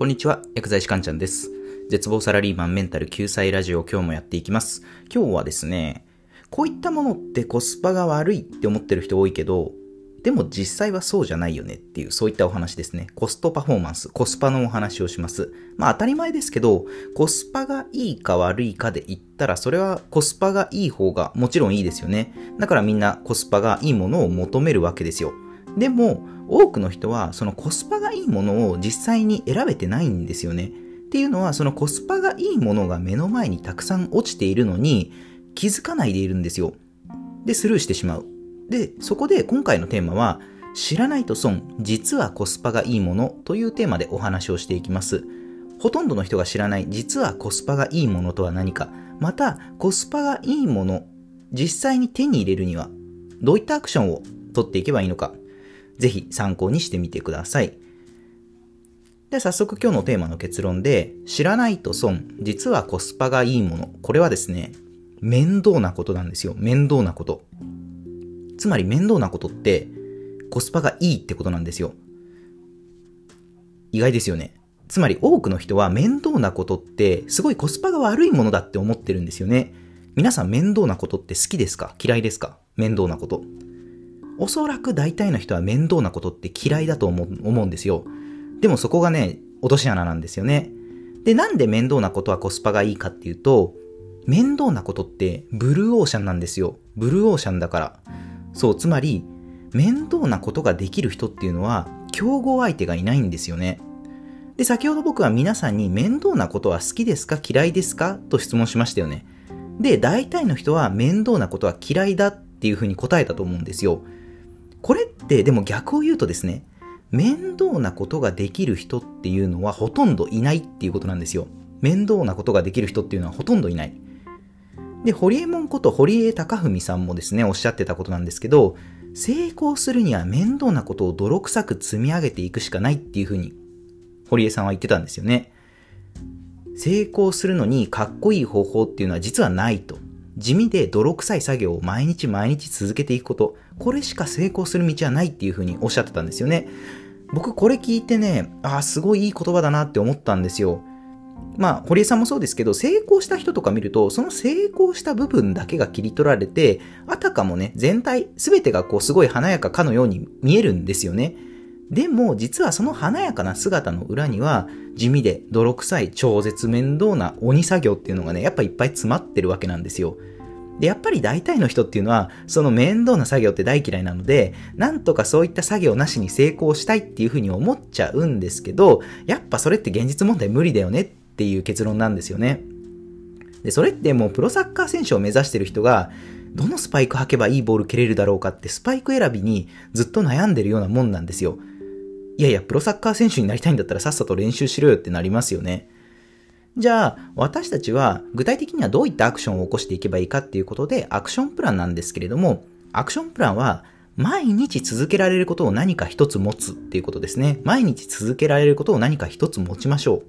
こんにちは、薬剤師かんちゃんです。絶望サラリーマンメンタル救済ラジオ今日もやっていきます。今日はですね、こういったものってコスパが悪いって思ってる人多いけど、でも実際はそうじゃないよねっていう、そういったお話ですね。コストパフォーマンス、コスパのお話をします。まあ当たり前ですけど、コスパがいいか悪いかで言ったら、それはコスパがいい方がもちろんいいですよね。だからみんなコスパがいいものを求めるわけですよ。でも、多くの人はそのコスパがいいものを実際に選べてないんですよね。っていうのは、そのコスパがいいものが目の前にたくさん落ちているのに気づかないでいるんですよ。で、スルーしてしまう。で、そこで今回のテーマは、知らないと損、実はコスパがいいものというテーマでお話をしていきます。ほとんどの人が知らない、実はコスパがいいものとは何か、また、コスパがいいもの、実際に手に入れるには、どういったアクションを取っていけばいいのか、ぜひ参考にしてみてください。では早速今日のテーマの結論で、知らないと損、実はコスパがいいもの。これはですね、面倒なことなんですよ。面倒なこと。つまり面倒なことって、コスパがいいってことなんですよ。意外ですよね。つまり多くの人は面倒なことって、すごいコスパが悪いものだって思ってるんですよね。皆さん面倒なことって好きですか？嫌いですか？面倒なこと。おそらく大体の人は面倒なことって嫌いだと思うんですよ。でもそこがね、落とし穴なんですよね。で、なんで面倒なことはコスパがいいかっていうと、面倒なことってブルーオーシャンなんですよ。ブルーオーシャンだから。そう、つまり、面倒なことができる人っていうのは、競合相手がいないんですよね。で、先ほど僕は皆さんに面倒なことは好きですか嫌いですかと質問しましたよね。で、大体の人は面倒なことは嫌いだっていうふうに答えたと思うんですよ。これってでも逆を言うとですね、面倒なことができる人っていうのはほとんどいないっていうことなんですよ。面倒なことができる人っていうのはほとんどいない。で、堀江門こと堀江貴文さんもですね、おっしゃってたことなんですけど、成功するには面倒なことを泥臭く積み上げていくしかないっていうふうに、堀江さんは言ってたんですよね。成功するのにかっこいい方法っていうのは実はないと。地味で泥臭い作業を毎日毎日続けていくこと。これしか成功する道はないっていうふうにおっしゃってたんですよね。僕これ聞いてね、ああ、すごいいい言葉だなって思ったんですよ。まあ、堀江さんもそうですけど、成功した人とか見ると、その成功した部分だけが切り取られて、あたかもね、全体、すべてがこう、すごい華やかかのように見えるんですよね。でも、実はその華やかな姿の裏には、地味で泥臭い超絶面倒な鬼作業っていうのがね、やっぱいっぱい詰まってるわけなんですよ。で、やっぱり大体の人っていうのは、その面倒な作業って大嫌いなので、なんとかそういった作業なしに成功したいっていうふうに思っちゃうんですけど、やっぱそれって現実問題無理だよねっていう結論なんですよね。で、それってもうプロサッカー選手を目指してる人が、どのスパイク履けばいいボール蹴れるだろうかってスパイク選びにずっと悩んでるようなもんなんですよ。いやいや、プロサッカー選手になりたいんだったらさっさと練習しろよってなりますよね。じゃあ、私たちは具体的にはどういったアクションを起こしていけばいいかっていうことで、アクションプランなんですけれども、アクションプランは、毎日続けられることを何か一つ持つっていうことですね。毎日続けられることを何か一つ持ちましょ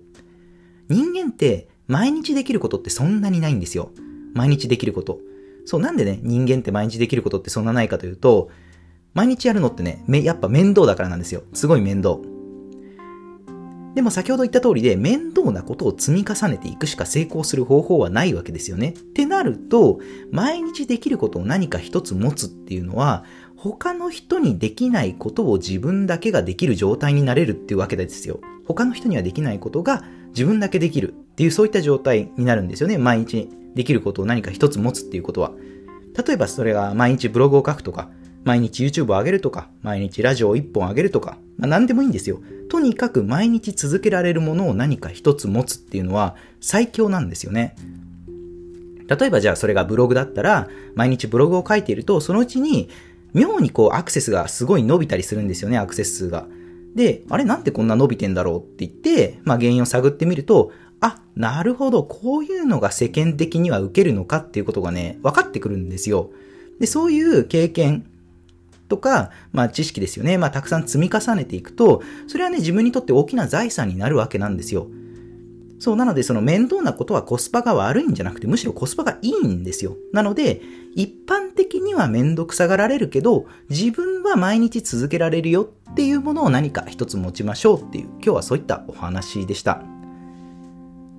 う。人間って毎日できることってそんなにないんですよ。毎日できること。そう、なんでね、人間って毎日できることってそんなないかというと、毎日やるのってね、やっぱ面倒だからなんですよ。すごい面倒。でも先ほど言った通りで面倒なことを積み重ねていくしか成功する方法はないわけですよね。ってなると、毎日できることを何か一つ持つっていうのは、他の人にできないことを自分だけができる状態になれるっていうわけですよ。他の人にはできないことが自分だけできるっていうそういった状態になるんですよね。毎日できることを何か一つ持つっていうことは。例えばそれが毎日ブログを書くとか、毎日 YouTube を上げるとか、毎日ラジオを1本上げるとか、まあ、何でもいいんですよ。とにかく毎日続けられるものを何か一つ持つっていうのは最強なんですよね。例えばじゃあそれがブログだったら、毎日ブログを書いていると、そのうちに妙にこうアクセスがすごい伸びたりするんですよね、アクセス数が。で、あれなんでこんな伸びてんだろうって言って、まあ原因を探ってみると、あ、なるほど、こういうのが世間的には受けるのかっていうことがね、分かってくるんですよ。で、そういう経験とか、まあ知識ですよね。まあたくさん積み重ねていくと、それはね、自分にとって大きな財産になるわけなんですよ。そう、なのでその面倒なことはコスパが悪いんじゃなくて、むしろコスパがいいんですよ。なので、一般的には面倒くさがられるけど、自分は毎日続けられるよっていうものを何か一つ持ちましょうっていう、今日はそういったお話でした。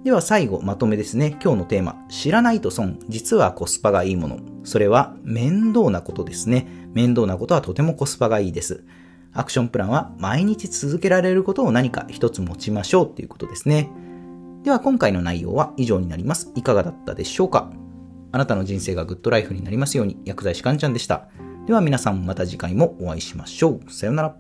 では最後、まとめですね。今日のテーマ、知らないと損、実はコスパがいいもの。それは面倒なことですね。面倒なことはとてもコスパがいいです。アクションプランは毎日続けられることを何か一つ持ちましょうっていうことですね。では今回の内容は以上になります。いかがだったでしょうか？あなたの人生がグッドライフになりますように、薬剤師かんちゃんでした。では皆さんまた次回もお会いしましょう。さようなら。